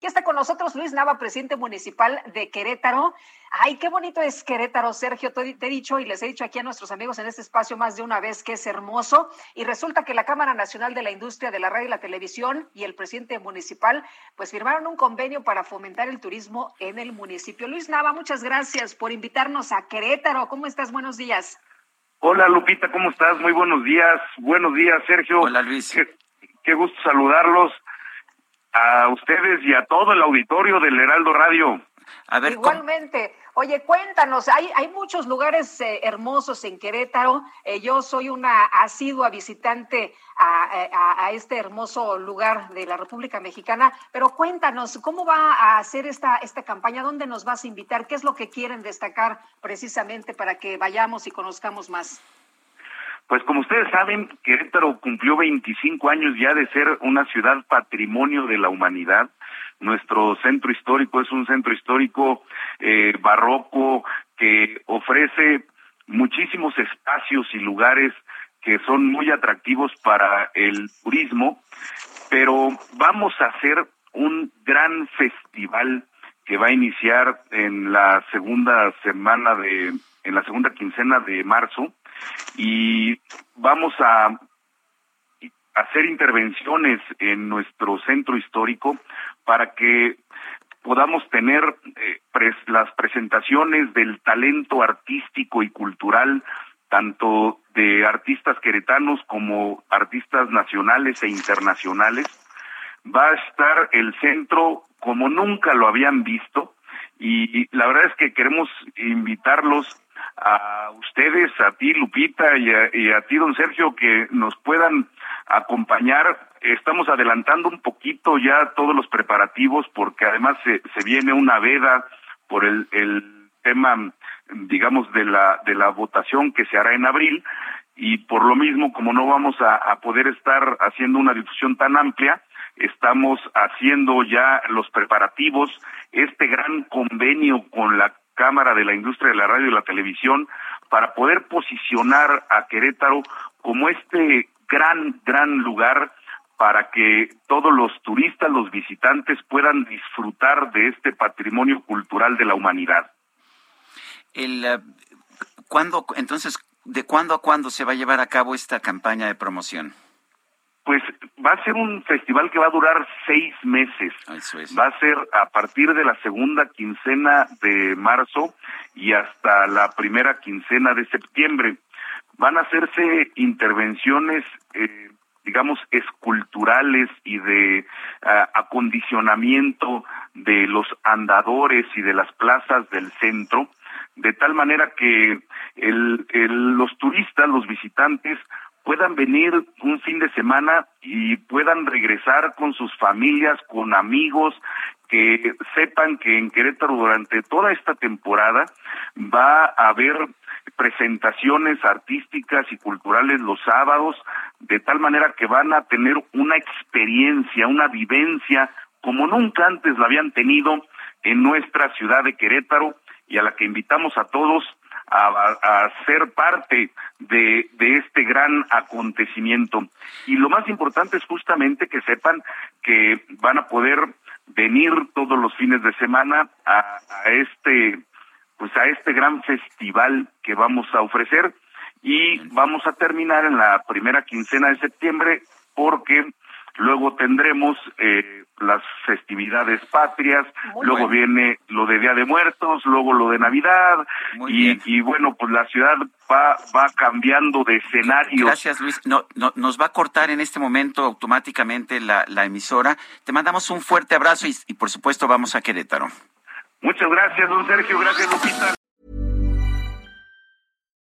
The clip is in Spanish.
Ya está con nosotros Luis Nava, presidente municipal de Querétaro. Ay, qué bonito es Querétaro, Sergio. Te, he dicho y les he dicho aquí a nuestros amigos en este espacio más de una vez que es hermoso. Y resulta que la Cámara Nacional de la Industria de la Radio y la Televisión y el presidente municipal pues firmaron un convenio para fomentar el turismo en el municipio. Luis Nava, muchas gracias por invitarnos a Querétaro. ¿Cómo estás? Buenos días. Hola Lupita, ¿cómo estás? Muy buenos días. Buenos días, Sergio. Hola Luis. Qué, qué gusto saludarlos a ustedes y a todo el auditorio del Heraldo Radio. A ver, Igualmente. Oye, cuéntanos, hay, hay muchos lugares eh, hermosos en Querétaro. Eh, yo soy una asidua visitante a, a, a, este hermoso lugar de la República Mexicana, pero cuéntanos, ¿cómo va a hacer esta, esta campaña? ¿Dónde nos vas a invitar? ¿Qué es lo que quieren destacar precisamente para que vayamos y conozcamos más? Pues como ustedes saben, Querétaro cumplió 25 años ya de ser una ciudad patrimonio de la humanidad. Nuestro centro histórico es un centro histórico eh, barroco que ofrece muchísimos espacios y lugares que son muy atractivos para el turismo, pero vamos a hacer un gran festival que va a iniciar en la segunda semana de, en la segunda quincena de marzo, y vamos a hacer intervenciones en nuestro centro histórico para que podamos tener eh, las presentaciones del talento artístico y cultural tanto de artistas queretanos como artistas nacionales e internacionales. Va a estar el centro como nunca lo habían visto y la verdad es que queremos invitarlos a ustedes, a ti Lupita y a, ti don Sergio que nos puedan acompañar. Estamos adelantando un poquito ya todos los preparativos porque además se, se viene una veda por el, el tema, digamos, de la, de la votación que se hará en abril y por lo mismo, como no vamos a, a poder estar haciendo una difusión tan amplia, estamos haciendo ya los preparativos, este gran convenio con la Cámara de la Industria de la Radio y la Televisión para poder posicionar a Querétaro como este gran, gran lugar para que todos los turistas, los visitantes puedan disfrutar de este patrimonio cultural de la humanidad. El, uh, ¿cuándo, entonces, ¿de cuándo a cuándo se va a llevar a cabo esta campaña de promoción? Pues va a ser un festival que va a durar seis meses. Es. Va a ser a partir de la segunda quincena de marzo y hasta la primera quincena de septiembre. Van a hacerse intervenciones, eh, digamos, esculturales y de uh, acondicionamiento de los andadores y de las plazas del centro, de tal manera que el, el, los turistas, los visitantes, puedan venir un fin de semana y puedan regresar con sus familias, con amigos, que sepan que en Querétaro durante toda esta temporada va a haber presentaciones artísticas y culturales los sábados, de tal manera que van a tener una experiencia, una vivencia como nunca antes la habían tenido en nuestra ciudad de Querétaro y a la que invitamos a todos a, ser parte de, de este gran acontecimiento. Y lo más importante es justamente que sepan que van a poder venir todos los fines de semana a este pues a este gran festival que vamos a ofrecer y vamos a terminar en la primera quincena de septiembre porque luego tendremos eh, las festividades patrias, Muy luego bueno. viene lo de Día de Muertos, luego lo de Navidad y, y, bueno, pues la ciudad va, va cambiando de escenario. Gracias Luis, no, no, nos va a cortar en este momento automáticamente la, la emisora. Te mandamos un fuerte abrazo y, y por supuesto vamos a Querétaro. Muchas gracias, don Sergio, gracias Lupita.